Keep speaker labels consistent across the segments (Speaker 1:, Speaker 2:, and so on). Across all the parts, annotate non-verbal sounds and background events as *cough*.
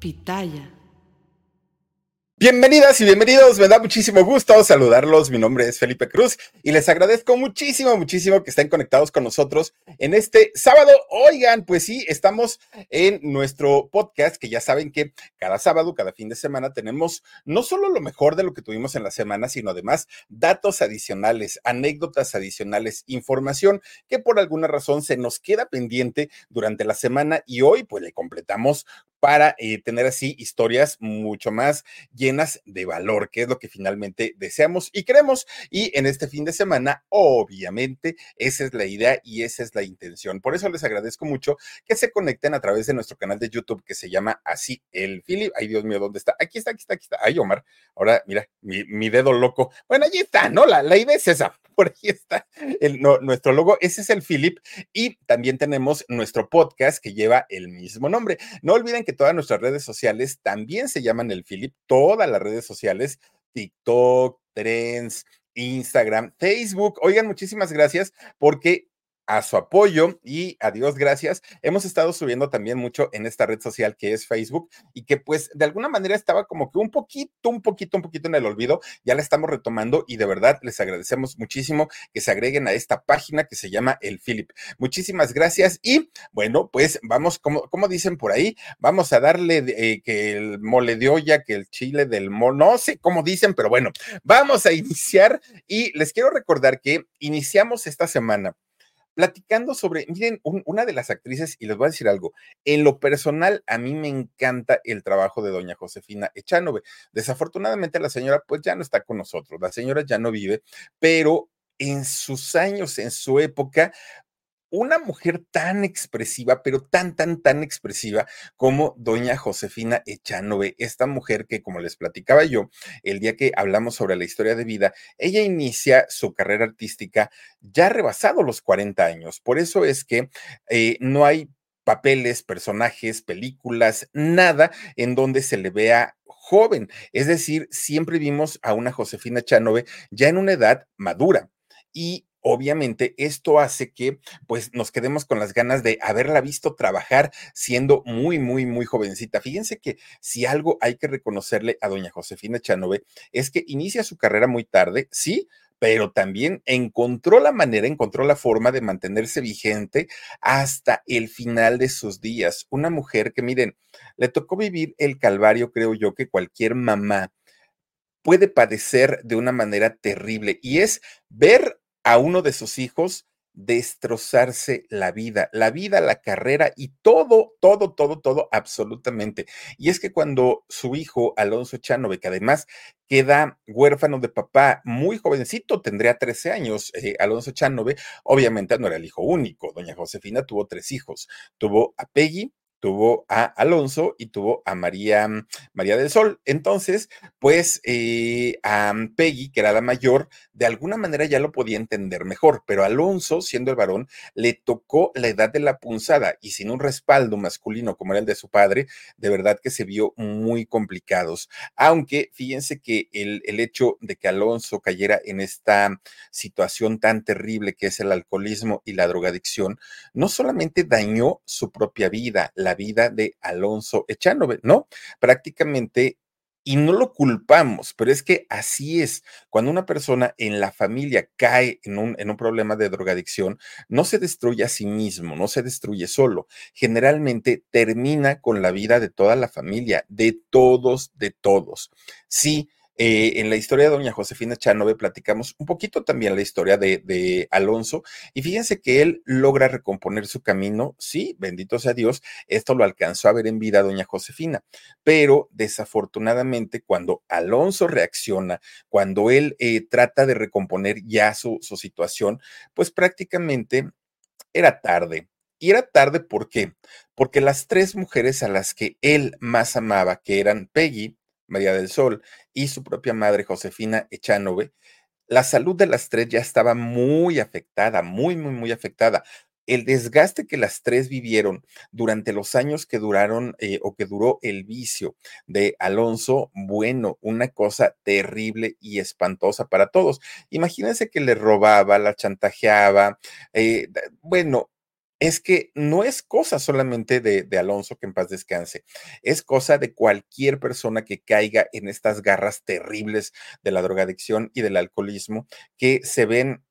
Speaker 1: Pitaya.
Speaker 2: Bienvenidas y bienvenidos, me da muchísimo gusto saludarlos. Mi nombre es Felipe Cruz y les agradezco muchísimo, muchísimo que estén conectados con nosotros en este sábado. Oigan, pues sí, estamos en nuestro podcast que ya saben que cada sábado, cada fin de semana tenemos no solo lo mejor de lo que tuvimos en la semana, sino además datos adicionales, anécdotas adicionales, información que por alguna razón se nos queda pendiente durante la semana y hoy pues le completamos para eh, tener así historias mucho más llenas de valor, que es lo que finalmente deseamos y queremos. Y en este fin de semana, obviamente, esa es la idea y esa es la intención. Por eso les agradezco mucho que se conecten a través de nuestro canal de YouTube que se llama así el Philip. Ay, Dios mío, ¿dónde está? Aquí está, aquí está, aquí está. Ay, Omar, ahora mira, mi, dedo loco. Bueno, allí está, ¿no? La, la idea es esa. *laughs* Por ahí está el, nuestro logo. Ese es el Philip. Y también tenemos nuestro podcast que lleva el mismo nombre. No olviden que todas nuestras redes sociales también se llaman el Philip, todas las redes sociales, TikTok, Trends, Instagram, Facebook. Oigan, muchísimas gracias porque a su apoyo y a Dios gracias. Hemos estado subiendo también mucho en esta red social que es Facebook y que pues de alguna manera estaba como que un poquito, un poquito, un poquito en el olvido. Ya la estamos retomando y de verdad les agradecemos muchísimo que se agreguen a esta página que se llama El Philip. Muchísimas gracias y bueno, pues vamos, como, como dicen por ahí, vamos a darle eh, que el mole de olla, que el chile del mole, no sé cómo dicen, pero bueno, vamos a iniciar y les quiero recordar que iniciamos esta semana platicando sobre, miren, una de las actrices, y les voy a decir algo, en lo personal, a mí me encanta el trabajo de doña Josefina Echanove. Desafortunadamente, la señora, pues ya no está con nosotros, la señora ya no vive, pero en sus años, en su época, una mujer tan expresiva, pero tan, tan, tan expresiva como doña Josefina Echanove, esta mujer que, como les platicaba yo, el día que hablamos sobre la historia de vida, ella inicia su carrera artística ya rebasado los 40 años. Por eso es que eh, no hay papeles, personajes, películas, nada en donde se le vea joven. Es decir, siempre vimos a una Josefina Echanove ya en una edad madura. Y obviamente esto hace que pues nos quedemos con las ganas de haberla visto trabajar siendo muy, muy, muy jovencita. Fíjense que si algo hay que reconocerle a doña Josefina Chanove es que inicia su carrera muy tarde, sí, pero también encontró la manera, encontró la forma de mantenerse vigente hasta el final de sus días. Una mujer que, miren, le tocó vivir el calvario, creo yo, que cualquier mamá puede padecer de una manera terrible y es ver a uno de sus hijos destrozarse la vida, la vida, la carrera y todo, todo, todo, todo, absolutamente. Y es que cuando su hijo Alonso Chanove, que además queda huérfano de papá muy jovencito, tendría 13 años, eh, Alonso Chanove, obviamente no era el hijo único, doña Josefina tuvo tres hijos, tuvo a Peggy, tuvo a Alonso y tuvo a María, mm, María del Sol. Entonces, pues eh, a Peggy, que era la mayor, de alguna manera ya lo podía entender mejor, pero Alonso, siendo el varón, le tocó la edad de la punzada y sin un respaldo masculino como era el de su padre, de verdad que se vio muy complicados. Aunque fíjense que el, el hecho de que Alonso cayera en esta situación tan terrible que es el alcoholismo y la drogadicción, no solamente dañó su propia vida, la vida de Alonso Echanove, ¿no? Prácticamente y no lo culpamos, pero es que así es. Cuando una persona en la familia cae en un, problema de drogadicción, no se destruye a sí mismo, no se destruye solo. Generalmente termina con la vida de toda la familia, de todos, de todos. Sí, eh, en la historia de doña Josefina Chanove platicamos un poquito también la historia de, Alonso y fíjense que él logra recomponer su camino, sí, bendito sea Dios, esto lo alcanzó a ver en vida doña Josefina, pero desafortunadamente cuando Alonso reacciona, cuando él eh, trata de recomponer ya su, su situación, pues prácticamente era tarde. Y era tarde, ¿por qué? Porque las tres mujeres a las que él más amaba, que eran Peggy, María del Sol, y su propia madre, Josefina Echanove, la salud de las tres ya estaba muy afectada, muy, muy, muy afectada. El desgaste que las tres vivieron durante los años que duraron eh, o que duró el vicio de Alonso, bueno, una cosa terrible y espantosa para todos. Imagínense que le robaba, la chantajeaba, eh, bueno, es que no es cosa solamente de, Alonso que en paz descanse, es cosa de cualquier persona que caiga en estas garras terribles de la drogadicción y del alcoholismo que se ven,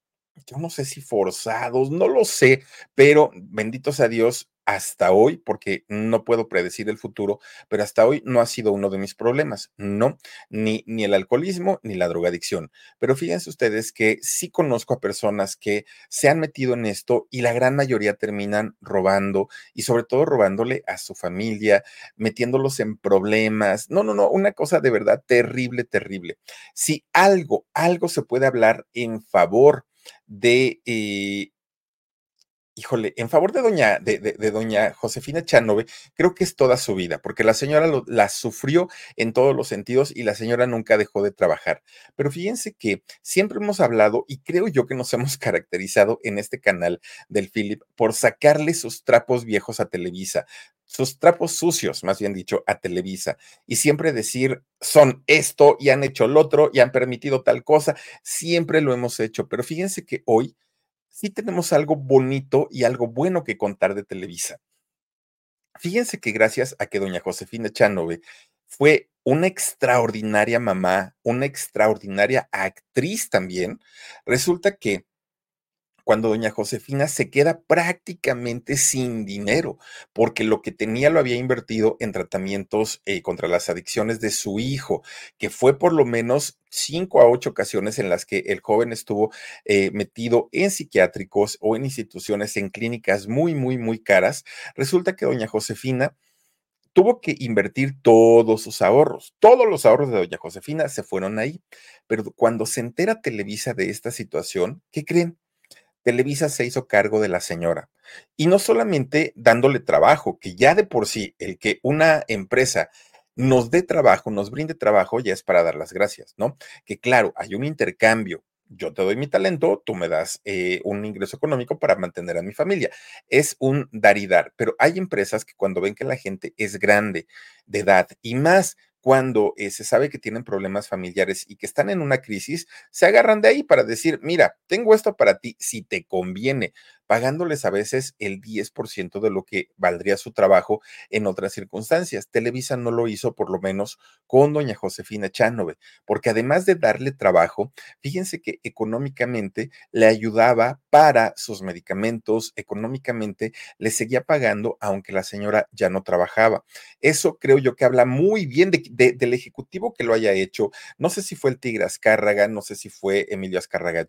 Speaker 2: yo no sé si forzados, no lo sé, pero benditos a Dios, hasta hoy, porque no puedo predecir el futuro, pero hasta hoy no ha sido uno de mis problemas, no, ni, ni el alcoholismo ni la drogadicción. Pero fíjense ustedes que sí conozco a personas que se han metido en esto y la gran mayoría terminan robando y sobre todo robándole a su familia, metiéndolos en problemas. No, no, no, una cosa de verdad terrible, terrible. Si algo, algo se puede hablar en favor de eh, híjole, en favor de doña, de, doña Josefina Chanove, creo que es toda su vida, porque la señora la sufrió en todos los sentidos y la señora nunca dejó de trabajar. Pero fíjense que siempre hemos hablado y creo yo que nos *laughs* hemos caracterizado en este canal del Philip por sacarle sus trapos viejos a Televisa sus trapos sucios, más bien dicho, a Televisa, y siempre decir, son esto y han hecho lo otro y han permitido tal cosa, siempre lo hemos hecho, pero fíjense que hoy sí tenemos algo bonito y algo bueno que contar de Televisa. Fíjense que gracias a que doña Josefina Chanove fue una extraordinaria mamá, una extraordinaria actriz también, resulta que cuando doña Josefina se queda prácticamente sin dinero, porque lo que tenía lo había invertido en tratamientos eh, contra las adicciones de su hijo, que fue por lo menos cinco a ocho ocasiones en las que el joven estuvo eh, metido en psiquiátricos o en instituciones, en clínicas muy, muy, muy caras. Resulta que doña Josefina tuvo que invertir todos sus ahorros. Todos los ahorros de doña Josefina se fueron ahí. Pero cuando se entera Televisa de esta situación, ¿qué creen? Televisa se hizo cargo de la señora. Y no solamente dándole trabajo, que ya de por sí el que una empresa nos dé trabajo, nos brinde trabajo, ya es para dar las gracias, ¿no? Que claro, hay un intercambio. Yo te doy mi talento, tú me das eh, un ingreso económico para mantener a mi familia. Es un dar y dar, pero hay empresas que cuando ven que la gente es grande de edad y más cuando eh, se sabe que tienen problemas familiares y que están en una crisis, se agarran de ahí para decir, mira, tengo esto para ti, si te conviene, pagándoles a veces el 10% de lo que valdría su trabajo en otras circunstancias. Televisa no lo hizo por lo menos con doña Josefina Chanove, porque además de darle trabajo, fíjense que económicamente le ayudaba para sus medicamentos, económicamente le seguía pagando aunque la señora ya no trabajaba. Eso creo yo que habla muy bien del ejecutivo que lo haya hecho. No sé si fue el Tigre Azcárraga, no sé si fue Emilio Azcárraga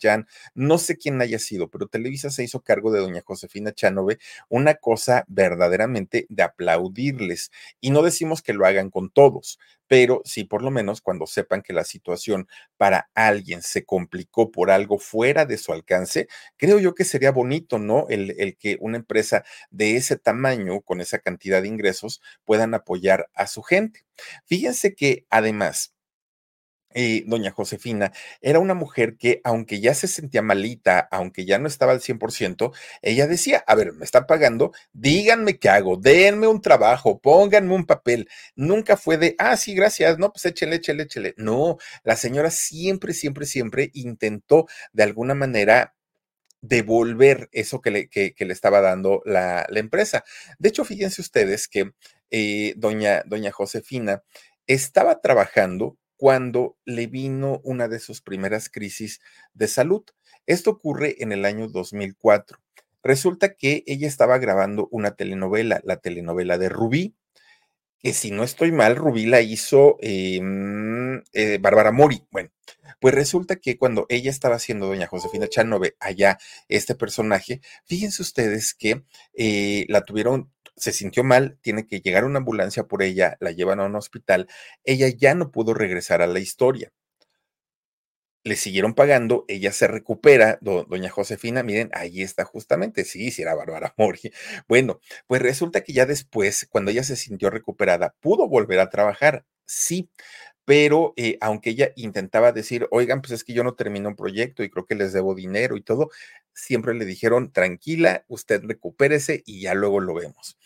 Speaker 2: no sé quién haya sido, pero Televisa se hizo cargo de doña Josefina Chanove, una cosa verdaderamente de aplaudirles. Y no decimos que lo hagan con todos, pero sí por lo menos cuando sepan que la situación para alguien se complicó por algo fuera de su alcance, creo yo que sería bonito, ¿no? El, el que una empresa de ese tamaño, con esa cantidad de ingresos, puedan apoyar a su gente. Fíjense que además, eh, doña Josefina era una mujer que, aunque ya se sentía malita, aunque ya no estaba al 100%, ella decía, a ver, me están pagando, díganme qué hago, denme un trabajo, pónganme un papel. Nunca fue de, ah, sí, gracias, no, pues échele, échele, échele. No, la señora siempre, siempre, siempre intentó de alguna manera devolver eso que le, que, le estaba dando la, la, empresa. De hecho, fíjense ustedes que eh, doña, doña Josefina estaba trabajando cuando le vino una de sus primeras crisis de salud. Esto ocurre en el año 2004. Resulta que ella estaba grabando una telenovela, la telenovela de Rubí, que si no estoy mal, Rubí la hizo em, eh, Bárbara Mori. Bueno, pues resulta que cuando ella estaba haciendo Doña Josefina Chanove allá, este personaje, fíjense ustedes que eh, la tuvieron se sintió mal, tiene que llegar una ambulancia por ella, la llevan a un hospital, ella ya no pudo regresar a la historia. Le siguieron pagando, ella se recupera, doña Josefina, miren, ahí está justamente, sí, sí era Bárbara *laughs* Mori. Bueno, pues resulta que ya después, cuando ella se sintió recuperada, pudo volver a trabajar, sí, pero eh, aunque ella intentaba decir, oigan, pues es que yo no termino un proyecto y creo que les debo dinero y todo, siempre le dijeron, tranquila, usted recupérese y ya luego lo vemos.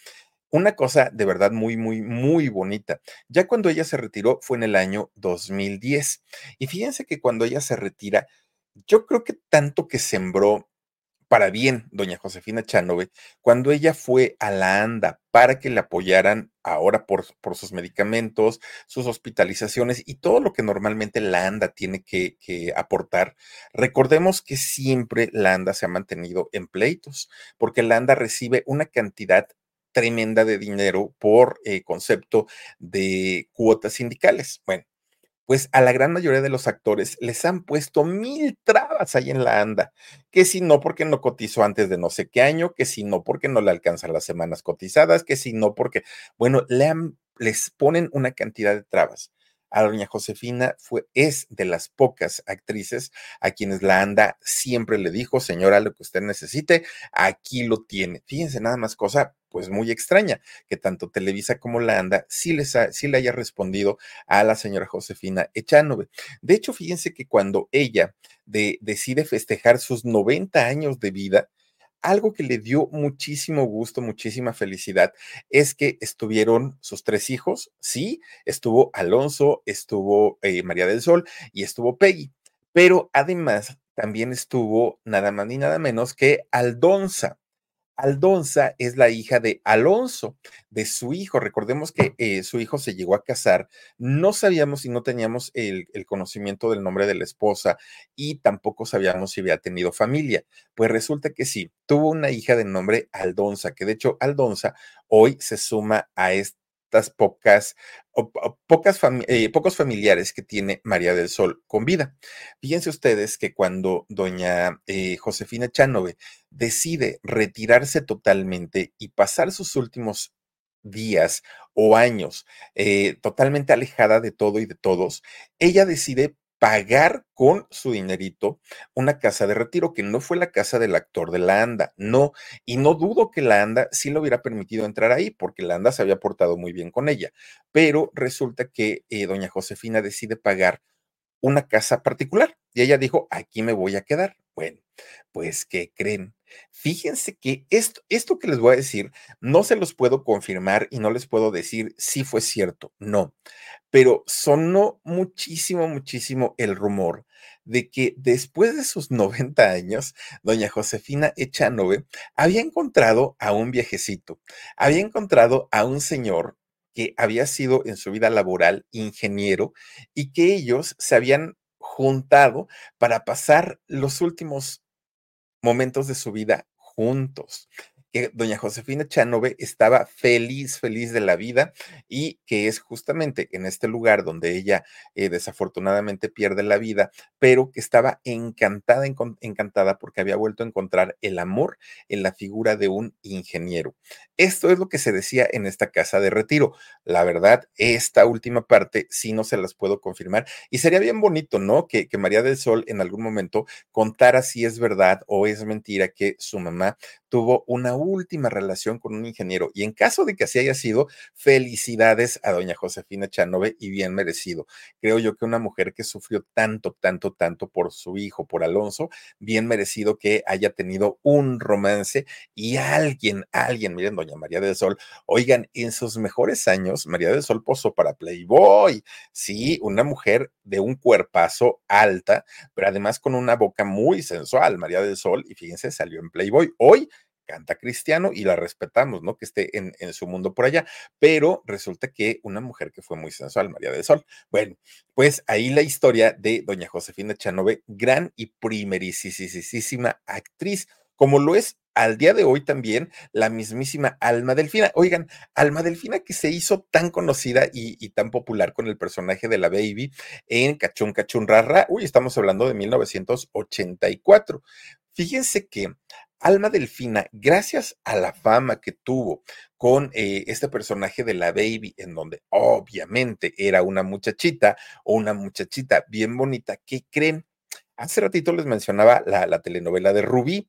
Speaker 2: Una cosa de verdad muy, muy, muy bonita. Ya cuando ella se retiró fue en el año 2010. Y fíjense que cuando ella se retira, yo creo que tanto que sembró para bien, doña Josefina Chanove, cuando ella fue a la ANDA para que le apoyaran ahora por, por sus medicamentos, sus hospitalizaciones y todo lo que normalmente la ANDA tiene que, aportar, recordemos que siempre la ANDA se ha mantenido en pleitos, porque la ANDA recibe una cantidad tremenda de dinero por eh, concepto de cuotas sindicales. Bueno, pues a la gran mayoría de los actores les han puesto mil trabas ahí en la anda, que si no porque no cotizó antes de no sé qué año, que si no porque no le alcanzan las semanas cotizadas, que si no porque, bueno, le les ponen una cantidad de trabas. A doña Josefina fue, es de las pocas actrices a quienes la ANDA siempre le dijo, señora, lo que usted necesite, aquí lo tiene. Fíjense nada más cosa, pues muy extraña, que tanto Televisa como la ANDA sí, les sí le haya respondido a la señora Josefina Echanove. De hecho, fíjense que cuando ella decide festejar sus 90 años de vida, algo que le dio muchísimo gusto, muchísima felicidad, es que estuvieron sus tres hijos, sí, estuvo Alonso, estuvo eh, María del Sol y estuvo Peggy, pero además también estuvo nada más ni nada menos que Aldonza. Aldonza es la hija de Alonso, de su hijo. Recordemos que eh, su hijo se llegó a casar. No sabíamos y no teníamos el, conocimiento del nombre de la esposa y tampoco sabíamos si había tenido familia. Pues resulta que sí, tuvo una hija de nombre Aldonza, que de hecho Aldonza hoy se suma a este pocas, eh, pocos familiares que tiene María del Sol con vida. Fíjense ustedes que cuando doña eh, Josefina Chanove decide retirarse totalmente y pasar sus últimos días o años eh, totalmente alejada de todo y de todos, ella decide pagar con su dinerito una casa de retiro, que no fue la casa del actor de la ANDA, no, y no dudo que la ANDA sí lo hubiera permitido entrar ahí, porque la ANDA se había portado muy bien con ella, pero resulta que eh, doña Josefina decide pagar una casa particular y ella dijo, aquí me voy a quedar. Bueno, pues, ¿qué creen? Fíjense que esto, que les voy a decir, no se los puedo confirmar y no les puedo decir si fue cierto, no, pero sonó muchísimo, muchísimo el rumor de que después de sus *laughs* 90 años, doña Josefina Echanove había encontrado a un viejecito, había encontrado a un señor que había sido en su vida laboral ingeniero y que ellos se habían juntado para pasar los últimos momentos de su vida juntos que doña Josefina Chanove estaba feliz, feliz de la vida y que es justamente en este lugar donde ella eh, desafortunadamente pierde la vida, pero que estaba encantada, encantada porque había vuelto a encontrar el amor en la figura de un ingeniero. Esto es lo que se decía en esta casa de retiro. La verdad, esta última parte sí no se las puedo confirmar y sería bien bonito, ¿no? Que, que María del Sol en algún momento contara si es verdad o es mentira que su mamá tuvo una última relación con un ingeniero. Y en caso de que así haya sido, felicidades a doña Josefina Chanove y bien merecido. Creo yo que una mujer que sufrió tanto, tanto, tanto por su hijo, por Alonso, bien merecido que haya tenido un romance y alguien, alguien, miren, doña María del Sol, oigan, en sus mejores años, María del Sol posó para Playboy. Sí, una mujer de un cuerpazo alta, pero además con una boca muy sensual, María del Sol, y fíjense, salió en Playboy. Hoy canta cristiano y la respetamos, ¿no? Que esté en, su mundo por allá, pero resulta que una mujer que fue muy sensual, María del Sol. Bueno, pues ahí la historia de doña Josefina Chanove, gran y primerísima actriz, como lo es al día de hoy también la mismísima Alma Delfina. Oigan, Alma Delfina que se hizo tan conocida y, tan popular con el personaje de la Baby en Cachún Cachún Rara. Uy, estamos hablando de 1984. Fíjense que Alma Delfina, gracias a la fama que tuvo con eh, este personaje de la Baby, en donde obviamente era una muchachita o una muchachita bien bonita, ¿qué creen? Hace ratito les mencionaba la, telenovela de Rubí.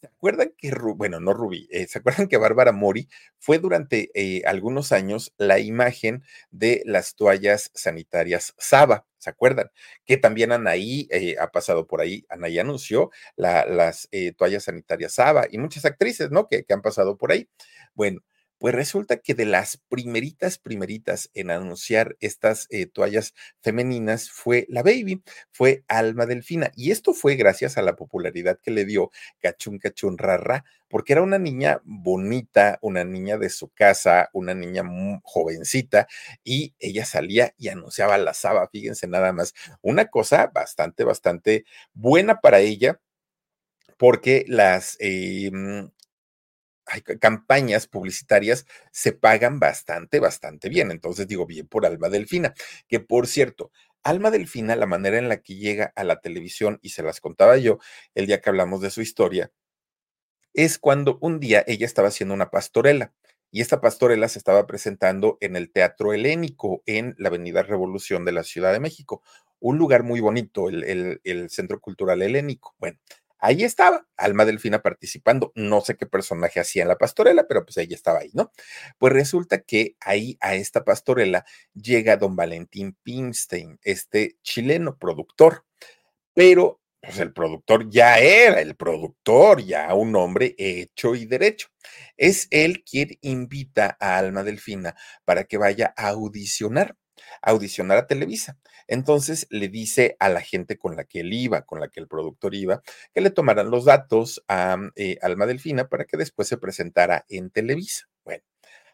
Speaker 2: ¿Se acuerdan que, bueno, no Rubí, eh, ¿se acuerdan que Bárbara Mori fue durante eh, algunos años la imagen de las toallas sanitarias Saba? ¿Se acuerdan? Que también Anaí eh, ha pasado por ahí. Anaí anunció las toallas sanitarias Saba y muchas actrices, ¿no? Que, que han pasado por ahí. Bueno, Pues resulta que de las primeritas, primeritas en anunciar estas eh, toallas femeninas fue la Baby, fue Alma Delfina. Y esto fue gracias a la popularidad que le dio Cachun Cachun Rara, porque era una niña bonita, una niña de su casa, una niña jovencita, y ella salía y anunciaba la Saba, fíjense nada más, una cosa bastante, bastante buena para ella, porque las... Em, campañas publicitarias se pagan bastante, bastante bien. Entonces digo, bien por Alma Delfina, que por cierto, Alma Delfina, la manera en la que llega a la televisión, y se las contaba yo el día que hablamos de su historia, es cuando un día ella estaba haciendo una pastorela. Y esta pastorela se estaba presentando en el Teatro Helénico, en la Avenida Revolución de la Ciudad de México. Un lugar muy bonito, el, el, Centro Cultural Helénico. Bueno, ahí estaba Alma Delfina participando. No sé qué personaje hacía en la pastorela, pero pues ella estaba ahí, ¿no? Pues resulta que ahí a esta pastorela llega don Valentín Pimstein, este chileno productor, pero pues el productor ya era el productor, ya un hombre hecho y derecho. Es él quien invita a Alma Delfina para que vaya a audicionar audicionar a Televisa. Entonces le dice a la gente con la que él iba, con la que el productor iba, que le tomaran los datos a eh, Alma Delfina para que después se presentara en Televisa. Bueno,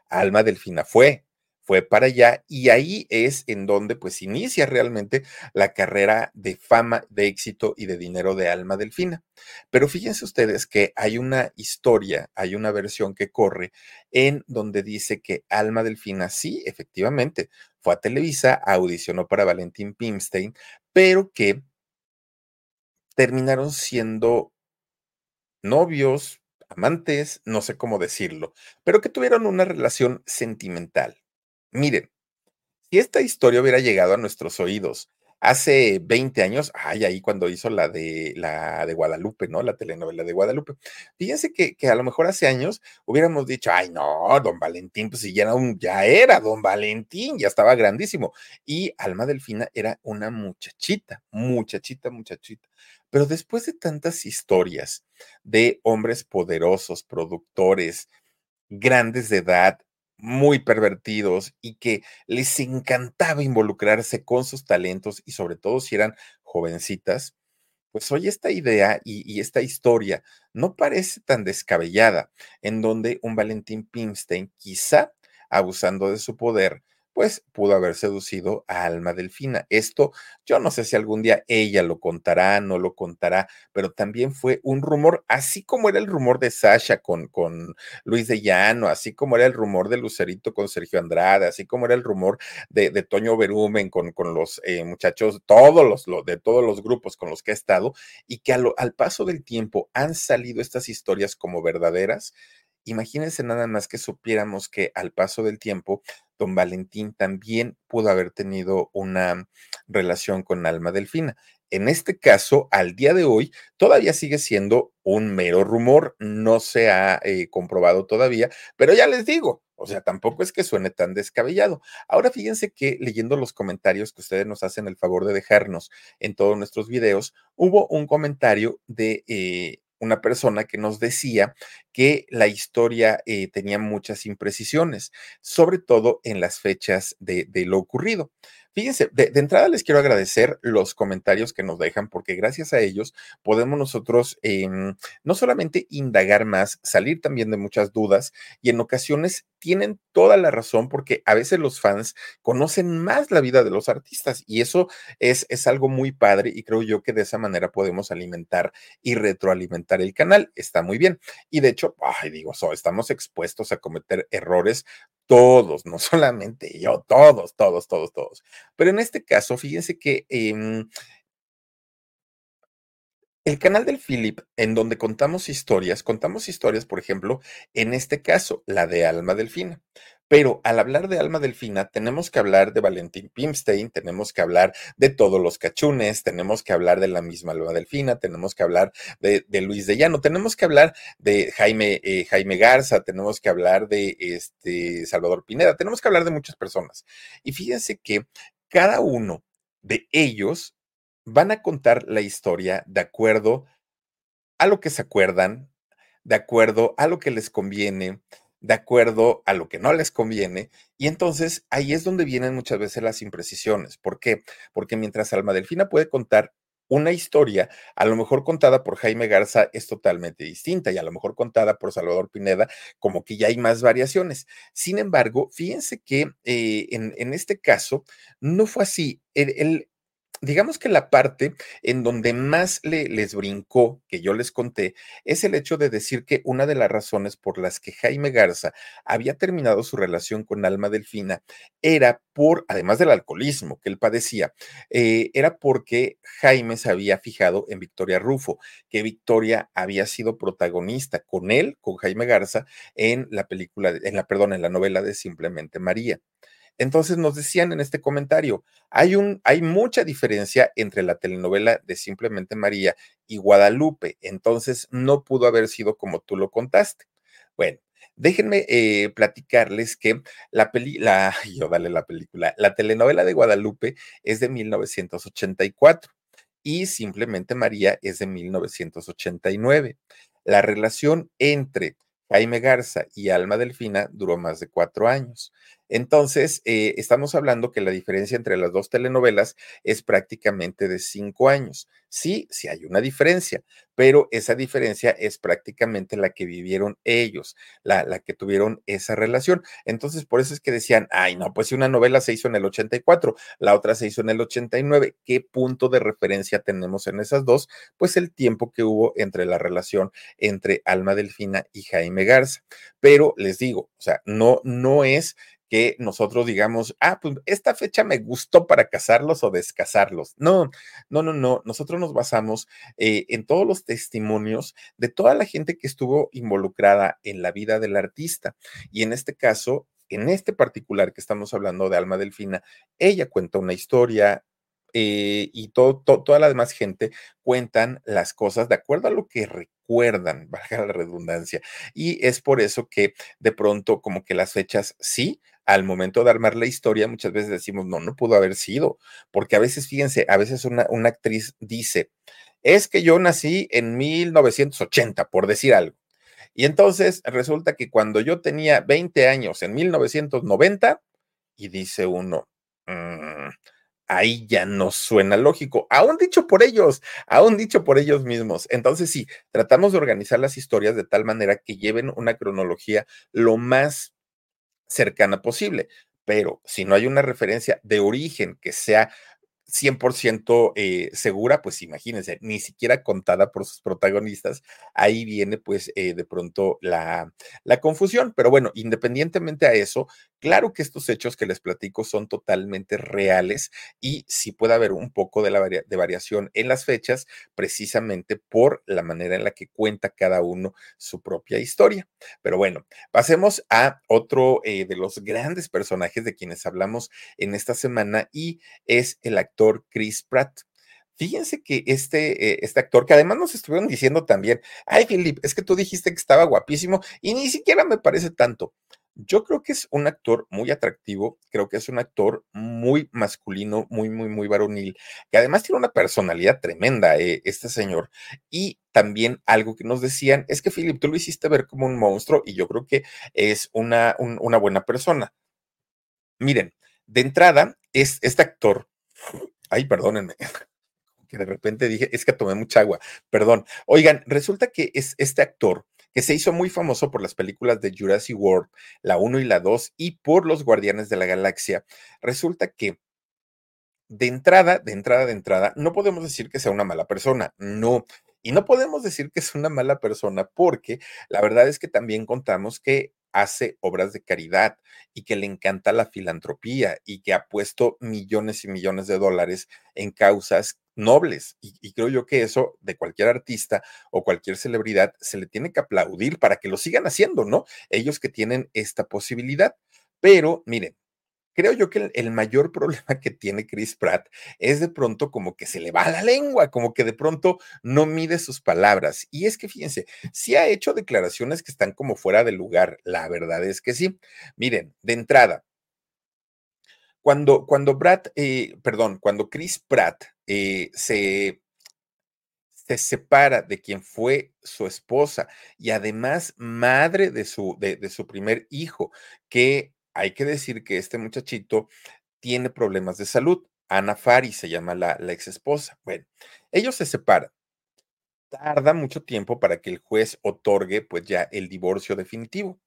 Speaker 2: Alma Delfina fue, fue para allá y ahí es en donde pues inicia realmente la carrera de fama, de éxito y de dinero de Alma Delfina. Pero fíjense ustedes que hay una historia, hay una versión que corre en donde dice que Alma Delfina sí, efectivamente, fue a Televisa, audicionó para Valentín Pimstein, pero que terminaron siendo novios, amantes, no sé cómo decirlo, pero que tuvieron una relación sentimental. Miren, si esta historia hubiera llegado a nuestros oídos hace 20 años, ay, ahí cuando hizo la de la de Guadalupe, ¿no? La telenovela de Guadalupe. Fíjense que, que a lo mejor hace años hubiéramos dicho, ay, no, don Valentín, pues si ya era, ya era don Valentín, ya estaba grandísimo. Y Alma Delfina era una muchachita, muchachita, muchachita. Pero después de tantas historias de hombres poderosos, productores, grandes de edad, muy pervertidos y que les encantaba involucrarse con sus talentos y sobre todo si eran jovencitas, pues hoy esta idea y, esta historia no parece tan descabellada, en donde un Valentín Pimstein, quizá abusando de su poder, pues pudo haber seducido a Alma Delfina. Esto yo no sé si algún día ella lo contará, no lo contará, pero también fue un rumor, así como era el rumor de Sasha con, con Luis de Llano, así como era el rumor de Lucerito con Sergio Andrade, así como era el rumor de, de Toño Berumen con, con los eh, muchachos, todos los, de todos los grupos con los que ha estado, y que al paso del tiempo han salido estas historias como verdaderas. Imagínense nada más que supiéramos que al paso del tiempo don Valentín también pudo haber tenido una relación con Alma Delfina. En este caso, al día de hoy, todavía sigue siendo un mero rumor, no se ha eh, comprobado todavía, pero ya les digo, o sea, tampoco es que suene tan descabellado. Ahora fíjense que leyendo los comentarios que ustedes nos hacen el favor de dejarnos en todos nuestros videos, hubo un comentario de eh, una persona que nos decía que la historia eh, tenía muchas imprecisiones, sobre todo en las fechas de, lo ocurrido. Fíjense, de, entrada les quiero agradecer los comentarios que nos dejan, porque gracias a ellos podemos nosotros eh, no solamente indagar más, salir también de muchas dudas y en ocasiones tienen toda la razón porque a veces los fans conocen más la vida de los artistas y eso es, es algo muy padre y creo yo que de esa manera podemos alimentar y retroalimentar el canal. Está muy bien. Y de hecho, ay, digo, so, estamos expuestos a cometer errores todos, no *laughs* solamente yo, todos, todos, todos, todos. Pero en este caso, fíjense que eh, el canal del Philip, en donde contamos historias, contamos historias, por ejemplo, en este caso, la de Alma Delfina. Pero al hablar de Alma Delfina, tenemos que hablar de Valentín Pimstein, tenemos que hablar de todos los cachunes, tenemos que hablar de la misma Alma Delfina, tenemos que hablar de, Luis de Llano, tenemos que hablar de Jaime, eh, Jaime Garza, tenemos que hablar de este Salvador Pineda, tenemos que hablar de muchas personas. Y fíjense que cada uno de ellos van a contar la historia de acuerdo a lo que se acuerdan, de acuerdo a lo que les conviene, de acuerdo a lo que no les conviene. Y entonces ahí es donde vienen muchas veces las imprecisiones. ¿Por qué? Porque mientras Alma Delfina puede contar una historia, a lo mejor contada por Jaime Garza es totalmente distinta y a lo mejor contada por Salvador Pineda, como que ya hay más variaciones. Sin embargo, fíjense que eh, en, este caso no fue así. el, digamos que la parte en donde más le, les brincó, que yo les conté, es el hecho de decir que una de las razones por las que Jaime Garza había terminado su relación con Alma Delfina era por, además del alcoholismo que él padecía, eh, era porque Jaime se había fijado en Victoria Rufo, que Victoria había sido protagonista con él, con Jaime Garza, en la película, en la, perdón, en la novela de Simplemente María. Entonces nos decían en este comentario, hay, un, hay mucha diferencia entre la telenovela de Simplemente María y Guadalupe, entonces no pudo haber sido como tú lo contaste. Bueno, déjenme eh, platicarles que la película, *laughs* yo dale la película, la telenovela de Guadalupe es de 1984 y Simplemente María es de 1989. La relación entre Jaime Garza y Alma Delfina duró más de cuatro años. Entonces, eh, estamos hablando que la diferencia entre las dos telenovelas es prácticamente de cinco años. Sí, sí hay una diferencia, pero esa diferencia es prácticamente la que vivieron ellos, la, la, que tuvieron esa relación. Entonces, por eso es que decían, ay, no, pues si una novela se hizo en el 84, la otra se hizo en el 89, ¿qué punto de referencia tenemos en esas dos? Pues el tiempo que hubo entre la relación entre Alma Delfina y Jaime Garza. Pero les digo, o sea, no, no es que nosotros digamos, ah, pues esta fecha me gustó para casarlos o descasarlos. No, no, no, no. Nosotros nos basamos eh, en todos los testimonios de toda la gente que estuvo involucrada en la vida del artista. Y en este caso, en este particular que estamos hablando de Alma Delfina, ella cuenta una historia, eh, y todo, toda la demás gente cuentan las cosas de acuerdo a lo que recuerdan, valga la redundancia. Y es por eso que de pronto como que las fechas sí, al momento de armar la historia muchas veces decimos, no, no pudo haber sido, porque a veces, fíjense, a veces una, una actriz dice, es que yo nací en 1980, por decir algo. Y entonces resulta que cuando yo tenía 20 años en 1990, y dice uno, mm, ahí ya no suena lógico, aún dicho por ellos, aún dicho por ellos mismos. Entonces sí, tratamos de organizar las historias de tal manera que lleven una cronología lo más cercana posible, pero si no hay una referencia de origen que sea 100% eh, segura, pues imagínense, ni siquiera contada por sus protagonistas, ahí viene pues eh, de pronto la, la, confusión. Pero bueno, independientemente a eso, claro que estos hechos que les platico son totalmente reales y sí puede haber un poco de, la de variación en las fechas, precisamente por la manera en la que cuenta cada uno su propia historia. Pero bueno, pasemos a otro eh, de los grandes personajes de quienes hablamos en esta semana y es el actor Chris Pratt. Fíjense que este, eh, este actor, que además nos estuvieron diciendo también, ay, Philip, es que tú dijiste que estaba guapísimo y ni siquiera me parece tanto. Yo creo que es un actor muy atractivo, creo que es un actor muy masculino, muy, muy, muy varonil, que además tiene una personalidad tremenda, eh, este señor. Y también algo que nos decían es que, Philip, tú lo hiciste ver como un monstruo y yo creo que es una, una buena persona. Miren, de entrada, es este actor Ay, perdónenme. *laughs* Que de repente dije, es que tomé mucha agua. Perdón. Oigan, resulta que es este actor que se hizo muy famoso por las películas de Jurassic World, la 1 y la 2, y por los Guardianes de la Galaxia. Resulta que de entrada, de entrada, de entrada, no podemos decir que sea una mala persona, no. Y no podemos decir que es una mala persona porque la verdad es que también contamos que hace obras de caridad y que le encanta la filantropía y que ha puesto millones y millones de dólares en causas nobles. Y, creo yo que eso de cualquier artista o cualquier celebridad se le tiene que aplaudir para que lo sigan haciendo, ¿no? Ellos que tienen esta posibilidad. Pero miren, creo yo que el, mayor *laughs* problema que tiene Chris Pratt es de pronto como que se le va la lengua, como que de pronto no mide sus palabras. Y es que fíjense, sí ha hecho declaraciones que están como fuera de lugar, la verdad es que sí. Miren, de entrada, cuando, cuando Brad, eh, perdón, cuando Chris Pratt eh, se se separa de quien fue su esposa y además madre de su, de, su primer hijo, que hay que decir que este muchachito tiene problemas de salud. Ana Fari se llama la, la ex esposa. Bueno, ellos se separan. Tarda mucho tiempo para que el juez otorgue pues ya el divorcio definitivo.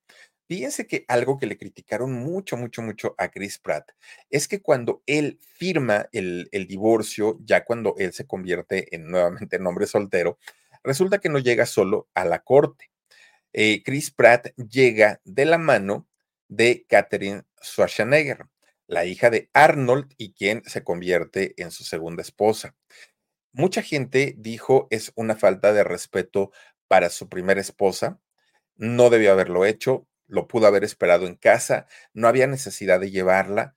Speaker 2: Fíjense que algo que le criticaron mucho, mucho, mucho a Chris Pratt es que cuando él firma el, divorcio, ya cuando él se convierte en nuevamente en hombre soltero, resulta que no llega solo a la corte. Eh, Chris Pratt llega de la mano de Catherine Schwarzenegger, la hija de Arnold y quien se convierte en su segunda esposa. Mucha gente dijo es una falta de respeto para su primera esposa, no debió haberlo hecho, lo pudo haber esperado en casa, no había necesidad de llevarla,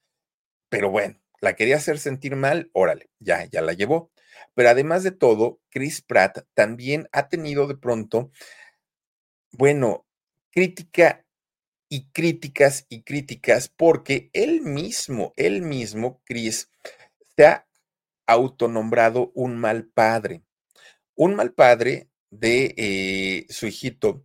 Speaker 2: pero bueno, la quería hacer sentir mal, órale, ya, ya la llevó. Pero además de todo, Chris Pratt también ha tenido de pronto, bueno, crítica y críticas y críticas porque él mismo, él mismo, Chris, se ha autonombrado un mal padre. Un mal padre de eh, su hijito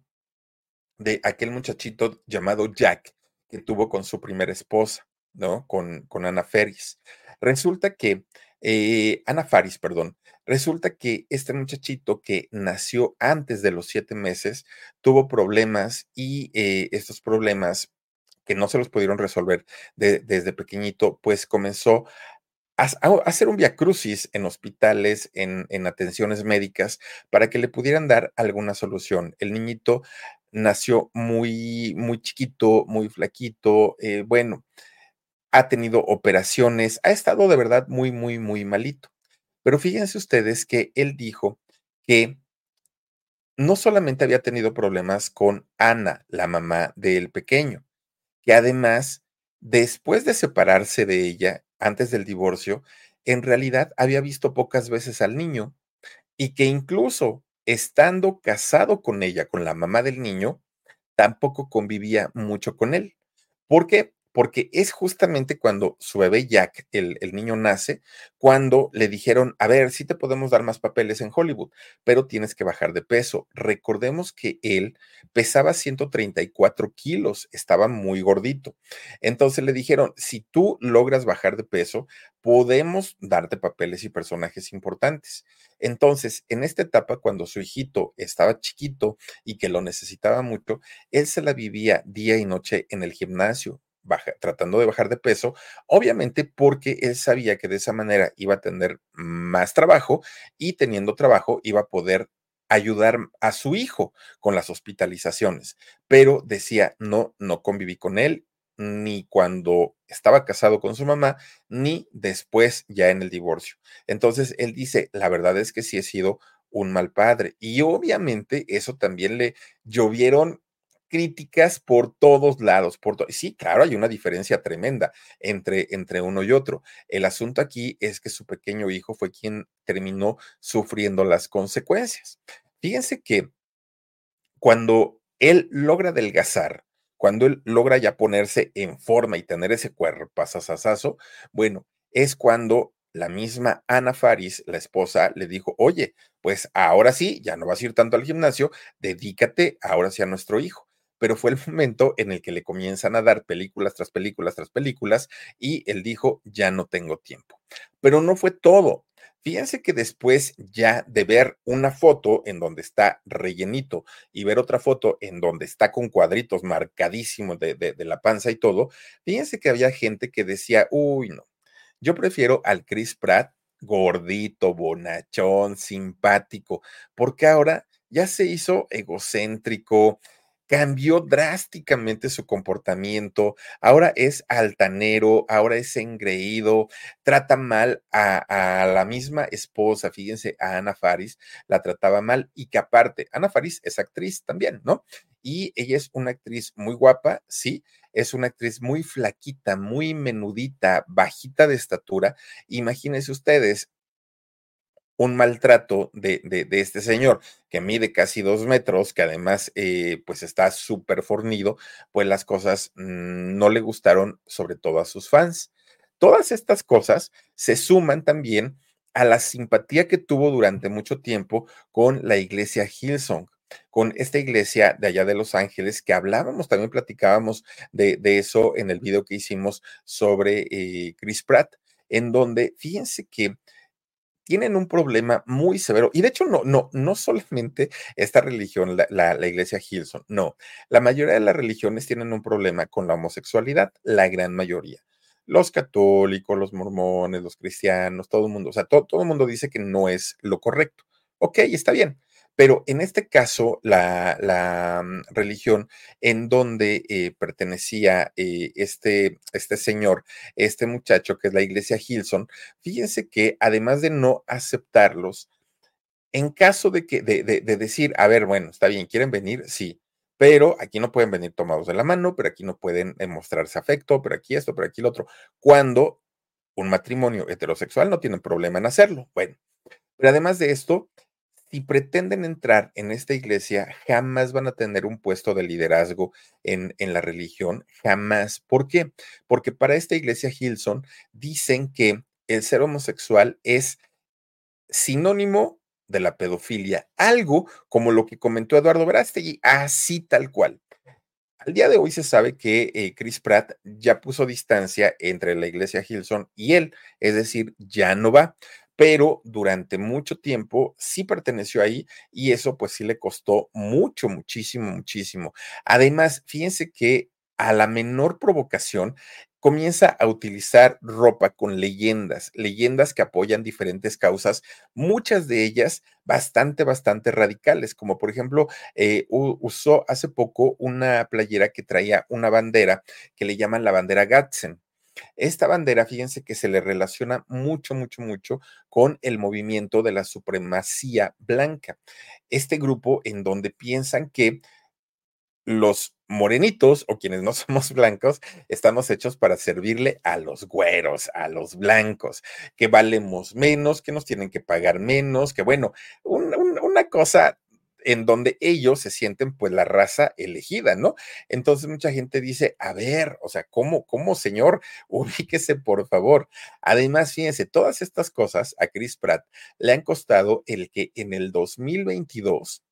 Speaker 2: de aquel muchachito llamado Jack que tuvo con su primera esposa, ¿no? Con, con Ana Ferris. Resulta que, eh, Ana Faris, perdón, resulta que este muchachito que nació antes de los siete meses tuvo problemas y eh, estos problemas que no se los pudieron resolver desde pequeñito, pues comenzó a, hacer un viacrucis en hospitales, en, en, atenciones médicas, para que le pudieran dar alguna solución. El niñito nació muy, muy chiquito, muy flaquito, eh, bueno, ha tenido operaciones, ha estado de verdad muy, muy, muy malito. Pero fíjense ustedes que él dijo que no solamente había tenido problemas con Ana, la mamá del pequeño, que además, después de separarse de ella, antes del divorcio, en realidad había visto pocas veces al niño y que incluso estando casado con ella, con la mamá del niño, tampoco convivía mucho con él. ¿Por qué? Porque es justamente cuando su bebé Jack, el, niño nace, cuando le dijeron, a ver, sí te podemos dar más papeles en Hollywood, pero tienes que bajar de peso. Recordemos que él pesaba 134 kilos, estaba muy gordito. Entonces le dijeron, si tú logras bajar de peso, podemos darte papeles y personajes importantes. Entonces, en esta etapa, cuando su hijito estaba chiquito y que lo necesitaba mucho, él se la vivía día y noche en el gimnasio, tratando de bajar de peso, obviamente porque él sabía que de esa manera iba a tener más trabajo y teniendo trabajo iba a poder ayudar a su hijo con las hospitalizaciones, pero decía, no, no conviví con él, ni cuando estaba casado con su mamá, ni después ya en el divorcio. Entonces, él dice, la verdad es que sí he sido un mal padre. Y obviamente eso también le llovieron críticas por todos lados. Por sí, claro, hay una diferencia tremenda entre, entre uno y otro. El asunto aquí es que su pequeño hijo fue quien terminó sufriendo las consecuencias. Fíjense que cuando él logra adelgazar, cuando él logra ya ponerse en forma y tener ese cuerpo pasasasazo, bueno, es cuando la misma Ana Faris, la esposa, le dijo, oye, pues ahora sí, ya no vas a ir tanto al gimnasio, dedícate ahora sí a nuestro hijo. Pero fue el momento en el que le comienzan a dar películas tras películas tras películas y él dijo, ya no tengo tiempo. Pero no fue todo. Fíjense que después ya de ver una foto en donde está rellenito y ver otra foto en donde está con cuadritos marcadísimos de, la panza y todo, fíjense que había gente que decía, uy, no, yo prefiero al Chris Pratt gordito, bonachón, simpático, porque ahora ya se hizo egocéntrico, cambió drásticamente su comportamiento, ahora es altanero, ahora es engreído, trata mal a, la misma esposa, fíjense, a Ana Faris, la trataba mal y que aparte, Ana Faris es actriz también, ¿no? Y ella es una actriz muy guapa, sí, es una actriz muy flaquita, muy menudita, bajita de estatura. Imagínense ustedes, un maltrato de, de, este señor que mide casi dos metros, que además eh, pues está súper fornido, pues las cosas mm, no le gustaron sobre todo a sus fans. Todas estas cosas se suman también a la simpatía que tuvo durante mucho tiempo con la iglesia Hillsong con esta iglesia de allá de Los Ángeles, que hablábamos, también platicábamos de, eso en el video que hicimos sobre eh, Chris Pratt, en donde fíjense que tienen un problema muy severo. Y de hecho, no, no, no solamente esta religión, la, la, iglesia Hilson, no. La mayoría de las religiones tienen un problema con la homosexualidad, la gran mayoría. Los católicos, los mormones, los cristianos, todo el mundo, o sea, todo, todo el mundo dice que no es lo correcto. Ok, está bien. Pero en este caso, la, mm, religión en donde eh, pertenecía eh, este, este señor, este muchacho, que es la iglesia Hilson, fíjense que además de no aceptarlos, en caso de que, de, de, decir, a ver, bueno, está bien, quieren venir, sí, pero aquí no pueden venir tomados de la mano, pero aquí no pueden eh, mostrarse afecto, pero aquí esto, pero aquí lo otro. Cuando un matrimonio heterosexual no tiene problema en hacerlo. Bueno, pero además de esto, si pretenden entrar en esta iglesia, jamás van a tener un puesto de liderazgo en, en, la religión, jamás. ¿Por qué? Porque para esta iglesia Hilson dicen que el ser homosexual es sinónimo de la pedofilia, algo como lo que comentó Eduardo Verástegui, así tal cual. Al día de hoy se sabe que eh, Chris Pratt ya puso distancia entre la iglesia Hilson y él, es decir, ya no va pero durante mucho tiempo sí perteneció ahí y eso pues sí le costó mucho, muchísimo, muchísimo. Además, fíjense que a la menor provocación comienza a utilizar ropa con leyendas, leyendas que apoyan diferentes causas, muchas de ellas bastante, bastante radicales, como por ejemplo, eh, usó hace poco una playera que traía una bandera que le llaman la bandera Gatzen. Esta bandera, fíjense que se le relaciona mucho, mucho, mucho con el movimiento de la supremacía blanca. Este grupo en donde piensan que los morenitos o quienes no *laughs* somos blancos estamos hechos para servirle a los güeros, a los blancos, que valemos menos, que nos tienen que pagar menos, que bueno, una cosa en donde ellos se sienten pues la raza elegida, ¿no? Entonces mucha gente dice, a ver, o sea, ¿cómo, cómo, señor? *laughs* Ubíquese, por favor. Además, fíjense, todas estas cosas a Chris Pratt le han costado el que en el 2022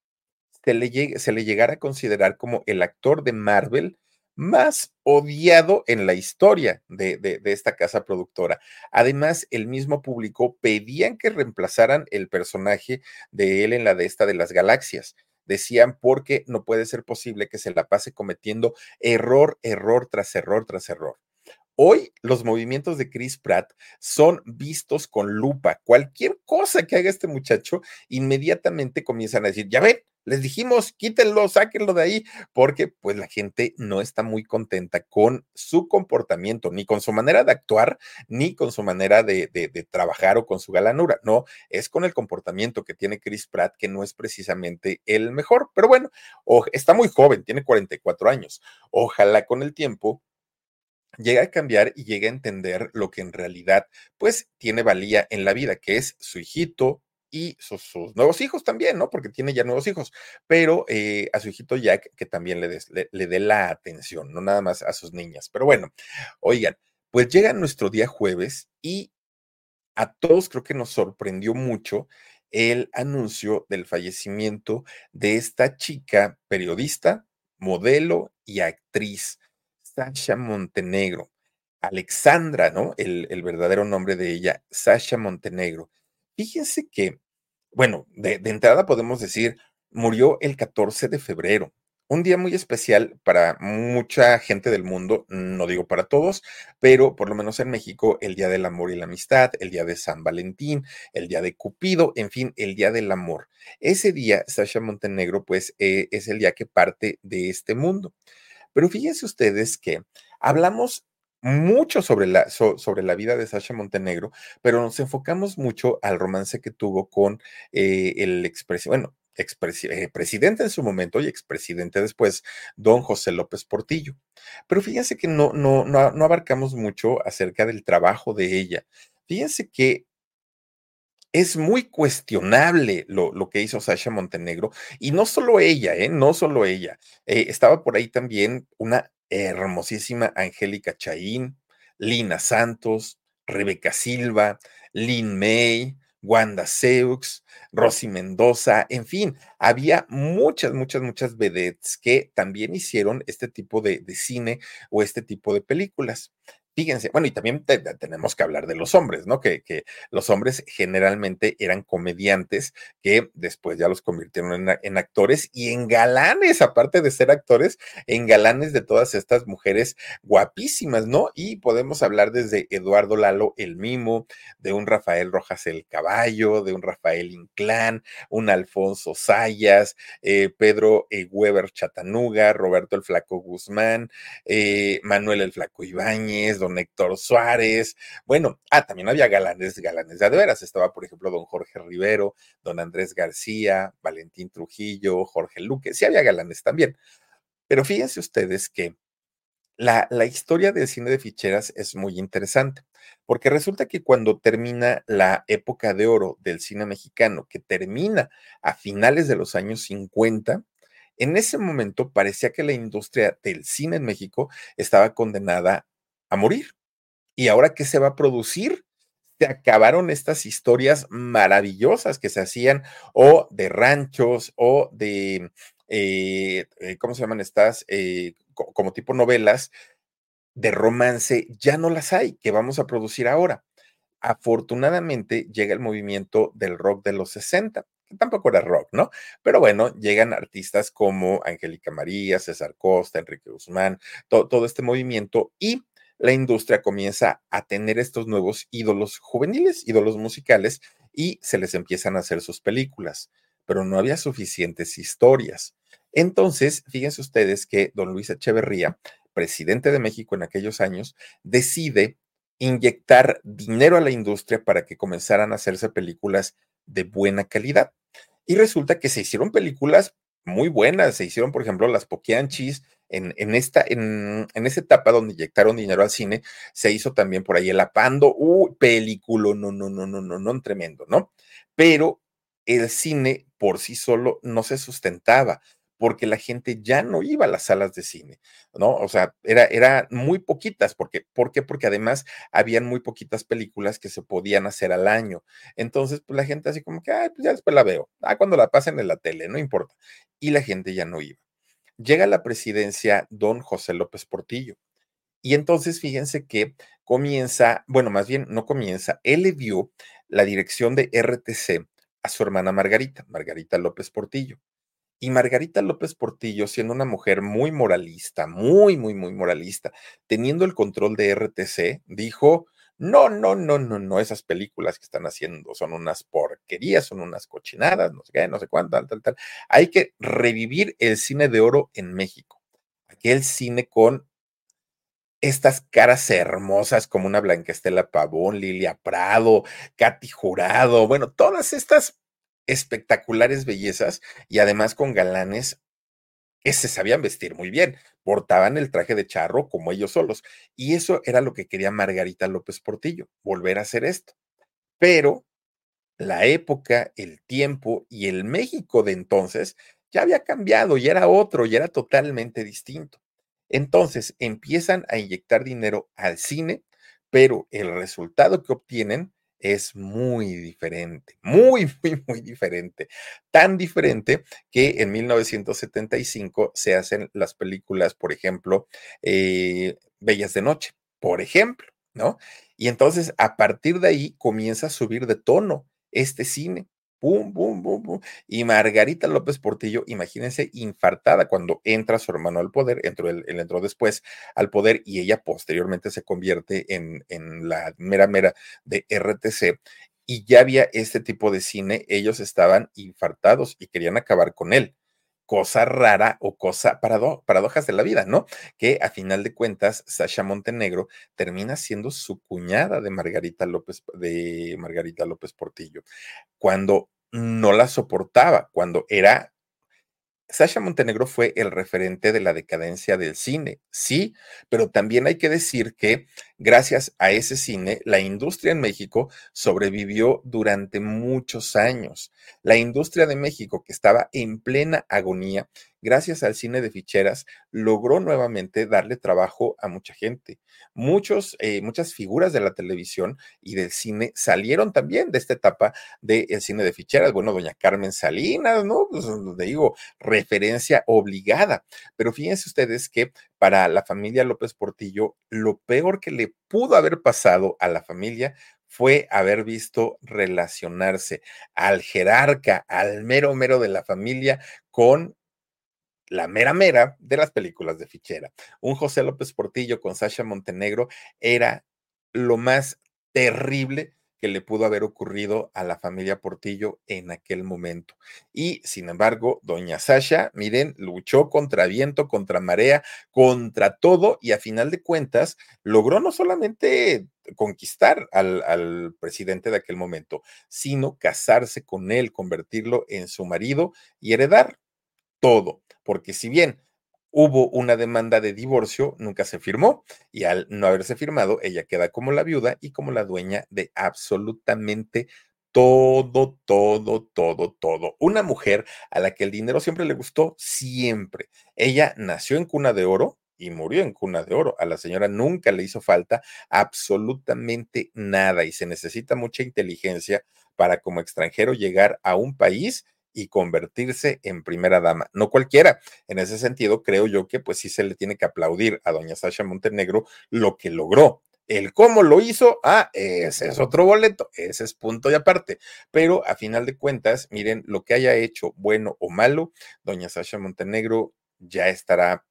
Speaker 2: se le, se le llegara a considerar como el actor de Marvel más odiado en la historia de, de, esta casa productora. Además, el mismo público pedían que reemplazaran el personaje de él en la de esta de las galaxias. Decían, porque no puede ser posible que se la pase cometiendo error, error tras error tras error. Hoy los movimientos de Chris Pratt son vistos con lupa. Cualquier cosa que haga este muchacho, inmediatamente comienzan a decir, ya ven, les dijimos, quítenlo, sáquenlo de ahí, porque pues la gente no está muy contenta con su comportamiento, ni con su manera de actuar, ni con su manera de, trabajar o con su galanura. No, es con el comportamiento que tiene Chris Pratt, que no es precisamente el mejor. Pero bueno, está muy joven, tiene 44 años. Ojalá con el tiempo llega a cambiar y llega a entender lo que en realidad pues tiene valía en la vida, que es su hijito y sus, nuevos hijos también, ¿no? Porque tiene ya nuevos hijos, pero eh, a su hijito Jack que también le, le, dé la atención, no nada más a sus niñas. Pero bueno, oigan, pues llega nuestro día jueves y a todos creo que nos sorprendió mucho el anuncio del fallecimiento de esta chica periodista, modelo y actriz Sasha Montenegro. Alexandra, ¿no? El, verdadero nombre de ella, Sasha Montenegro. Fíjense que, bueno, de, entrada podemos decir, murió el 14 de febrero un día muy especial para mucha gente del mundo, no digo para todos, pero por lo menos en México, el Día del Amor y la Amistad, el Día de San Valentín, el Día de Cupido, en fin, el Día del Amor. Ese día, Sasha Montenegro, pues eh, es el día que parte de este mundo. Pero fíjense ustedes que hablamos mucho sobre la, sobre la vida de Sasha Montenegro, pero nos enfocamos mucho al romance que tuvo con eh, el expresidente, bueno, eh, presidente en su momento y expresidente después, don José López Portillo. Pero fíjense que no, no, no, no abarcamos mucho acerca del trabajo de ella. Fíjense que es muy cuestionable lo, lo, que hizo Sasha Montenegro. Y no solo ella, ¿eh? No solo ella. Eh, estaba por ahí también una hermosísima Angélica Chaín, Lina Santos, Rebeca Silva, Lin May, Wanda Seux, Rosy Mendoza, en fin, había muchas, muchas, muchas vedettes que también hicieron este tipo de cine o este tipo de películas. Fíjense, bueno, y también tenemos que hablar de los hombres, ¿no? Que, que, los hombres generalmente eran comediantes que después ya los convirtieron en, en, actores y en galanes, aparte de ser actores, en galanes de todas estas mujeres guapísimas, ¿no? Y podemos hablar desde Eduardo Lalo el Mimo, de un Rafael Rojas el Caballo, de un Rafael Inclán, un Alfonso Sayas, eh, Pedro e. Weber Chatanuga, Roberto el Flaco Guzmán, eh, Manuel el Flaco Ibáñez, don Héctor Suárez, bueno, ah, también había galanes, galanes de veras, estaba por ejemplo don Jorge Rivero, don Andrés García, Valentín Trujillo, Jorge Luque, sí había galanes también. Pero fíjense ustedes que la, la, historia del cine de ficheras es muy interesante, porque resulta que cuando termina la época de oro del cine mexicano, que termina a finales de los años 50, en ese momento parecía que la industria del cine en México estaba condenada a morir. ¿Y ahora qué se va a producir? Se acabaron estas historias maravillosas que se hacían o de ranchos o de, eh, eh, ¿cómo se llaman estas? Eh, como tipo novelas de romance, ya no las hay, que vamos a producir ahora. Afortunadamente llega el movimiento del rock de los 60, que tampoco era rock, ¿no? Pero bueno, llegan artistas como Angélica María, César Costa, Enrique Guzmán, todo este movimiento y la industria comienza a tener estos nuevos ídolos juveniles, ídolos musicales, y se les empiezan a hacer sus películas, pero no había suficientes historias. Entonces, fíjense ustedes que don Luis Echeverría, presidente de México en aquellos años, decide inyectar dinero a la industria para que comenzaran a hacerse películas de buena calidad. Y resulta que se hicieron películas muy buenas. Se hicieron, por ejemplo, las Poquianchis. En, en esta, en, en esa etapa donde inyectaron dinero al cine, se hizo también por ahí el Apando, uh, película, no, no, no, no, no, no, tremendo, ¿no? Pero el cine por sí solo no se sustentaba porque la gente ya no iba a las salas de cine, ¿no? O sea, era, era muy poquitas, porque, ¿por qué? Porque además habían muy poquitas películas que se podían hacer al año. Entonces, pues la gente así como que, ay, pues ya después la veo, ah, cuando la pasen en la tele, no importa. Y la gente ya no iba. Llega a la presidencia don José López Portillo. Y entonces fíjense que comienza, bueno, más bien no comienza, él le dio la dirección de RTC a su hermana Margarita, Margarita López Portillo. Y Margarita López Portillo, siendo una mujer muy moralista, muy, muy, muy moralista, teniendo el control de RTC, dijo, no, no, no, no, no, esas películas que están haciendo son unas porquerías, son unas cochinadas, no sé qué, no sé cuánto, tal, tal, tal. Hay que revivir el cine de oro en México. Aquel cine con estas caras hermosas como una Blanca Estela Pavón, Lilia Prado, Katy Jurado, bueno, todas estas espectaculares bellezas y además con galanes que se sabían vestir muy bien, portaban el traje de charro como ellos solos. Y eso era lo que quería Margarita López Portillo, volver a hacer esto. Pero la época, el tiempo y el México de entonces ya había cambiado y era otro y era totalmente distinto. Entonces empiezan a inyectar dinero al cine, pero el resultado que obtienen es muy diferente, muy, *laughs* muy, muy diferente. Tan diferente que en 1975 se hacen las películas, por ejemplo, eh, Bellas de Noche, por ejemplo, ¿no? Y entonces a partir de ahí comienza a subir de tono este cine. Pum, pum, pum, pum. Y Margarita López Portillo, imagínense, infartada cuando entra su hermano al poder, entró él, entró después al poder y ella posteriormente se convierte en, en la mera mera de RTC. Y ya había este tipo de cine, ellos estaban infartados y querían acabar con él cosa rara o cosa paradojas de la vida, ¿no? Que a final de cuentas, Sasha Montenegro termina siendo su cuñada de Margarita López, de Margarita López Portillo, cuando no la soportaba, cuando era Sasha Montenegro fue el referente de la decadencia del cine, sí, pero también hay que decir que gracias a ese cine, la industria en México sobrevivió durante muchos años. La industria de México, que estaba en plena agonía, gracias al cine de ficheras, logró nuevamente darle trabajo a mucha gente. Muchos, eh, muchas figuras de la televisión y del cine salieron también de esta etapa del cine de ficheras. Bueno, doña Carmen Salinas, ¿no? Pues digo, referencia obligada. Pero fíjense ustedes que para la familia López Portillo, lo peor que le pudo haber pasado a la familia fue haber visto relacionarse al jerarca, al mero mero de la familia con la mera mera de las películas de fichera. Un José López Portillo con Sasha Montenegro era lo más terrible que le pudo haber ocurrido a la familia Portillo en aquel momento. Y sin embargo, doña Sasha, miren, luchó contra viento, contra marea, contra todo y a final de cuentas logró no solamente conquistar al, al, presidente de aquel momento, sino casarse con él, convertirlo en su marido y heredar todo. Porque si bien hubo una demanda de divorcio, nunca se firmó y al no haberse firmado, ella queda como la viuda y como la dueña de absolutamente todo, todo, todo, todo. Una mujer a la que el dinero siempre le gustó, siempre. Ella nació en cuna de oro y murió en cuna de oro. A la señora nunca le hizo falta absolutamente nada y se necesita mucha inteligencia para como extranjero llegar a un país y convertirse en primera dama. No cualquiera. En ese sentido, creo yo que pues sí se le tiene que aplaudir a doña Sasha Montenegro lo que logró. El cómo lo hizo, ah, ese es otro boleto, ese es punto y aparte. Pero a final de cuentas, miren, lo que haya hecho, bueno o malo, doña Sasha Montenegro ya estará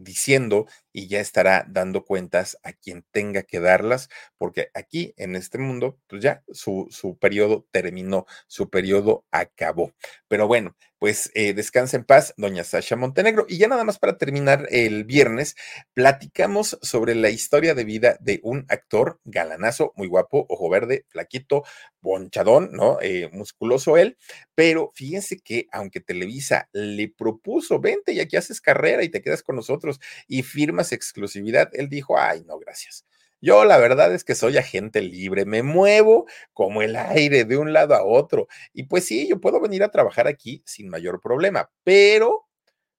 Speaker 2: diciendo y ya estará dando cuentas a quien tenga que darlas, porque aquí en este mundo, pues ya su, su periodo terminó, su periodo acabó. Pero bueno, pues eh, descansa en paz, doña Sasha Montenegro. Y ya nada más para terminar el viernes, platicamos sobre la historia de vida de un actor galanazo, muy guapo, ojo verde, flaquito, bonchadón, ¿no? Eh, musculoso él, pero fíjense que aunque Televisa le propuso, vente y aquí haces carrera y te quedas con nosotros y firma exclusividad, él dijo, ay, no, gracias. Yo la verdad es que soy agente libre, me muevo como el aire de un lado a otro. Y pues sí, yo puedo venir a trabajar aquí sin mayor problema, pero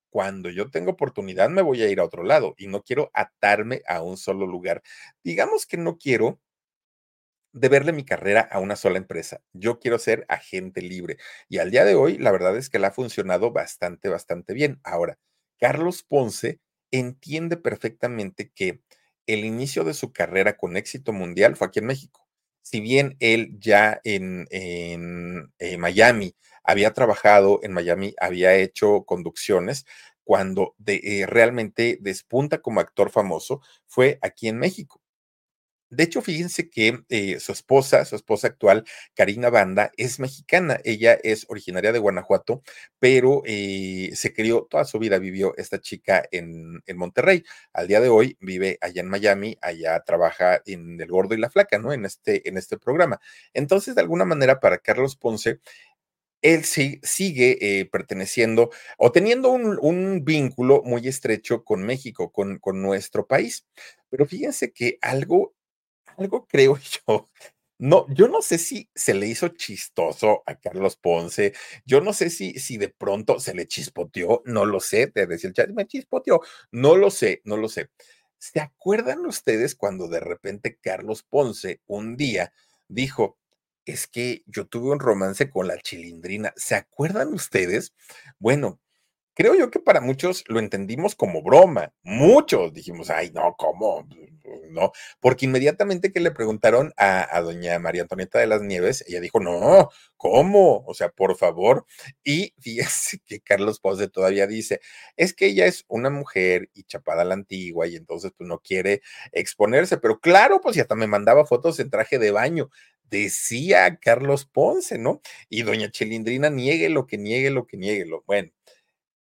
Speaker 2: cuando yo tengo oportunidad me voy a ir a otro lado y no quiero atarme a un solo lugar. Digamos que no quiero deberle mi carrera a una sola empresa. Yo quiero ser agente libre. Y al día de hoy, la verdad es que le ha funcionado bastante, bastante bien. Ahora, Carlos Ponce entiende perfectamente que el inicio de su carrera con éxito mundial fue aquí en México. Si bien él ya en, eh, Miami había trabajado, en Miami había hecho conducciones, cuando de, eh, realmente despunta como actor famoso fue aquí en México. De hecho, fíjense que eh, su esposa, su esposa actual, Karina Banda, es mexicana. Ella es originaria de Guanajuato, pero eh, se crió toda su vida, vivió esta chica en, Monterrey. Al día de hoy vive allá en Miami, allá trabaja en El Gordo y la Flaca, ¿no? En este, en este programa. Entonces, de alguna manera, para Carlos Ponce, él sí, sigue eh, perteneciendo o teniendo un, un, vínculo muy estrecho con México, con, con nuestro país. Pero fíjense que algo algo creo yo. No, yo no sé si se le hizo chistoso a Carlos Ponce, yo no sé si, si de pronto se le chispoteó, no lo sé, te decía el chat, me chispoteó, no lo sé, no lo sé. ¿Se acuerdan ustedes cuando de repente Carlos Ponce un día dijo, es que yo tuve un romance con la chilindrina? ¿Se acuerdan ustedes? Bueno, creo yo que para muchos lo entendimos como broma. Muchos dijimos, ay, no, ¿cómo? No, porque inmediatamente que le preguntaron a, doña María Antonieta de las Nieves, ella dijo, no, ¿cómo? O sea, por favor. Y fíjense que Carlos Ponce todavía dice, es que ella es una mujer y chapada a la antigua y entonces pues no quiere exponerse, pero claro, pues ya hasta me mandaba fotos en traje de baño decía Carlos Ponce, ¿no? Y doña Chilindrina niegue lo que niegue lo que niegue lo. Bueno,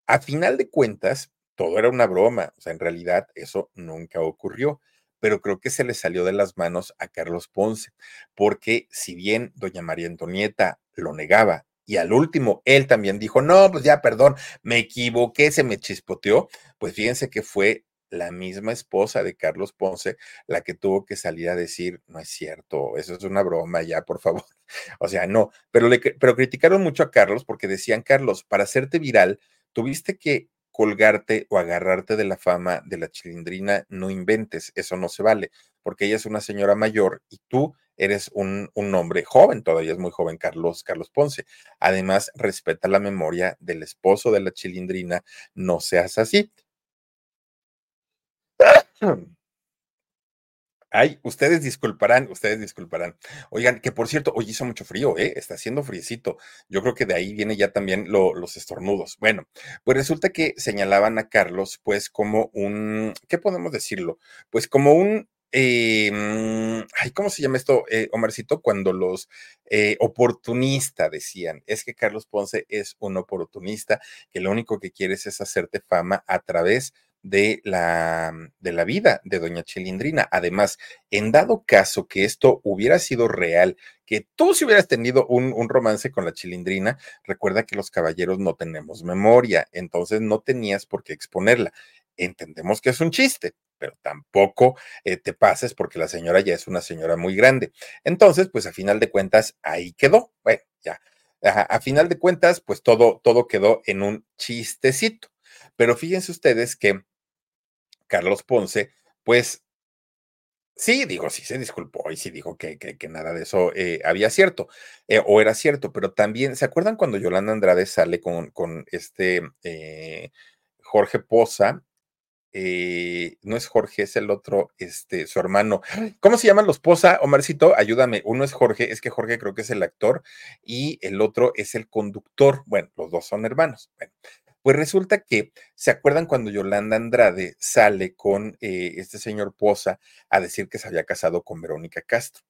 Speaker 2: a final de cuentas, todo era una broma, o sea, en realidad eso nunca ocurrió, pero creo que se le salió de las manos a Carlos Ponce, porque si bien doña María Antonieta lo negaba y al último él también dijo, no, pues ya, perdón, me equivoqué, se me chispoteó, pues fíjense que fue la misma esposa de Carlos Ponce la que tuvo que salir a decir, no es cierto, eso es una broma, ya, por favor. *laughs* O sea, no, pero, le, pero criticaron mucho a Carlos porque decían, Carlos, para hacerte viral, tuviste que colgarte o agarrarte de la fama de la chilindrina, no inventes, eso no se vale, porque ella es una señora mayor y tú eres un, un, hombre joven, todavía es muy joven Carlos, Carlos Ponce. Además, respeta la memoria del esposo de la chilindrina, no seas así. *clears throat* Ay, ustedes disculparán, ustedes disculparán. Oigan, que por cierto, hoy hizo mucho frío, ¿eh? Está haciendo friecito. Yo creo que de ahí viene ya también los estornudos. Bueno, pues resulta que señalaban a Carlos, pues, como un, ¿qué podemos decirlo? Pues como un, eh, ay, ¿cómo se llama esto, eh, Omarcito? Cuando los eh, oportunista decían, es que Carlos Ponce es un oportunista, que lo único que quieres es hacerte fama a través de de la, de la vida de doña Chilindrina. Además, en dado caso que esto hubiera sido real, que tú si hubieras tenido un, un, romance con la Chilindrina, recuerda que los caballeros no tenemos memoria, entonces no tenías por qué exponerla. Entendemos que es un chiste, pero tampoco eh, te pases porque la señora ya es una señora muy grande. Entonces, pues a final de cuentas, ahí quedó. Bueno, ya. A, a final de cuentas, pues todo, todo quedó en un chistecito. Pero fíjense ustedes que Carlos Ponce, pues sí, digo, sí se disculpó y sí dijo que, que, nada de eso eh, había cierto eh, o era cierto, pero también, ¿se acuerdan cuando Yolanda Andrade sale con, con este eh, Jorge Poza? no es Jorge, es el otro, este, su hermano. ¿Cómo se llaman los Poza, Omarcito? Ayúdame. Uno es Jorge, es que Jorge creo que es el actor y el otro es el conductor. Bueno, los dos son hermanos. Bueno, pues resulta que, ¿se acuerdan cuando Yolanda Andrade sale con eh, este señor Poza a decir que se había casado con Verónica Castro?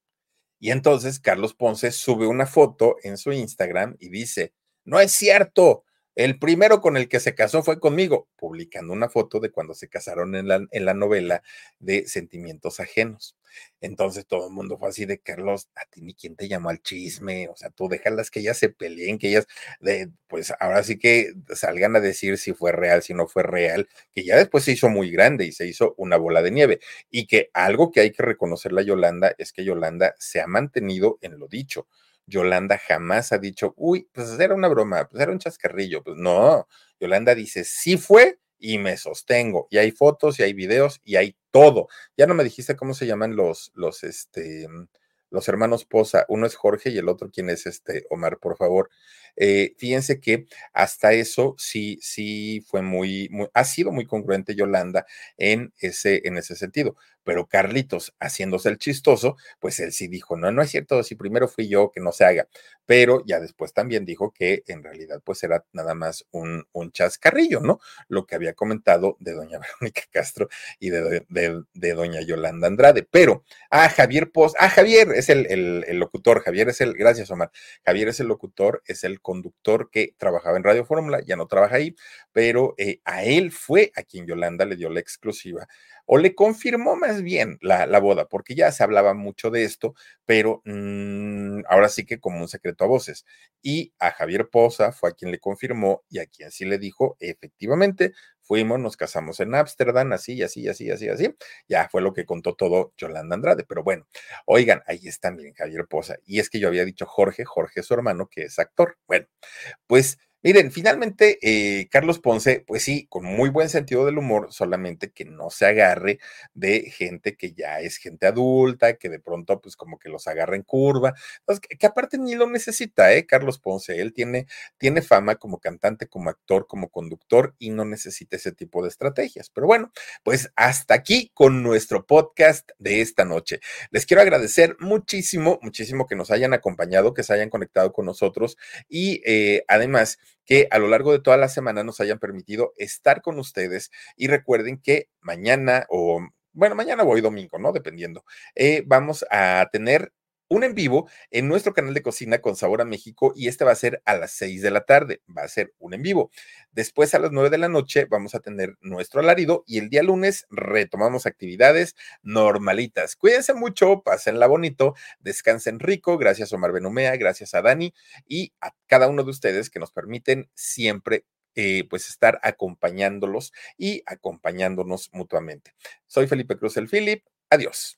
Speaker 2: Y entonces Carlos Ponce sube una foto en su Instagram y dice, no es cierto, el primero con el que se casó fue conmigo, publicando una foto de cuando se casaron en la, en la novela de Sentimientos Ajenos. Entonces todo el mundo fue así de Carlos, a ti ni quién te llamó al chisme, o sea, tú déjalas que ellas se peleen, que ellas, pues ahora sí que salgan a decir si fue real, si no fue real, que ya después se hizo muy grande y se hizo una bola de nieve. Y que algo que hay que reconocerle a Yolanda es que Yolanda se ha mantenido en lo dicho. Yolanda jamás ha dicho, uy, pues era una broma, pues era un chascarrillo. Pues no, Yolanda dice, sí fue y me sostengo. Y hay fotos y hay videos y hay todo. Ya no me dijiste cómo se llaman los, los, este, los hermanos Poza. Uno es Jorge y el otro, ¿quién es este? Omar, por favor. Eh, fíjense que hasta eso sí, sí fue muy, ha sido muy congruente Yolanda en ese, en ese sentido. Pero Carlitos, haciéndose el chistoso, pues él sí dijo, no, no es cierto, si primero fui yo, que no se haga. Pero ya después también dijo que en realidad pues era nada más un, un chascarrillo, ¿no? Lo que había comentado de doña *laughs* Verónica Castro y de, de, doña Yolanda Andrade. Pero, ah, Javier Poz, ah, Javier es el, el, el locutor, Javier es el, gracias Omar, Javier es el locutor, es el conductor que trabajaba en Radio Fórmula, ya no trabaja ahí, pero eh, a él fue a quien Yolanda le dio la exclusiva o le confirmó más bien la, la boda, porque ya se hablaba mucho de esto, pero mmm, ahora sí que como un secreto a voces. Y a Javier Poza fue a quien le confirmó y a quien sí le dijo, efectivamente, fuimos, nos casamos en Ámsterdam, así, así, así, así, así. Ya fue lo que contó todo Yolanda Andrade. Pero bueno, oigan, ahí está bien Javier Poza. Y es que yo había dicho Jorge, Jorge es su hermano, que es actor. Bueno, pues Miren, finalmente, eh, Carlos Ponce, pues sí, con muy buen sentido del humor, solamente que no se agarre de gente que ya es gente adulta, que de pronto, pues como que los agarra en curva. Entonces, que, aparte ni lo necesita, ¿eh? Carlos Ponce, él tiene, tiene fama como cantante, como actor, como conductor y no necesita ese tipo de estrategias. Pero bueno, pues hasta aquí con nuestro podcast de esta noche. Les quiero agradecer muchísimo, muchísimo que nos hayan acompañado, que se hayan conectado con nosotros y eh, además, que a lo largo de toda la semana nos hayan permitido estar con ustedes y recuerden que mañana o bueno, mañana o hoy domingo, ¿no? Dependiendo. Eh, vamos a tener un en vivo en nuestro canal de cocina con sabor a México y este va a ser a las 6 de la tarde, va a ser un en vivo. Después a las 9 de la noche vamos a tener nuestro alarido y el día lunes retomamos actividades normalitas. Cuídense mucho, pásenla bonito, descansen rico, gracias Omar Benumea, gracias a Dani y a cada uno de ustedes que nos permiten siempre eh, pues estar acompañándolos y acompañándonos mutuamente. Soy Felipe Cruz el Philip. Adiós.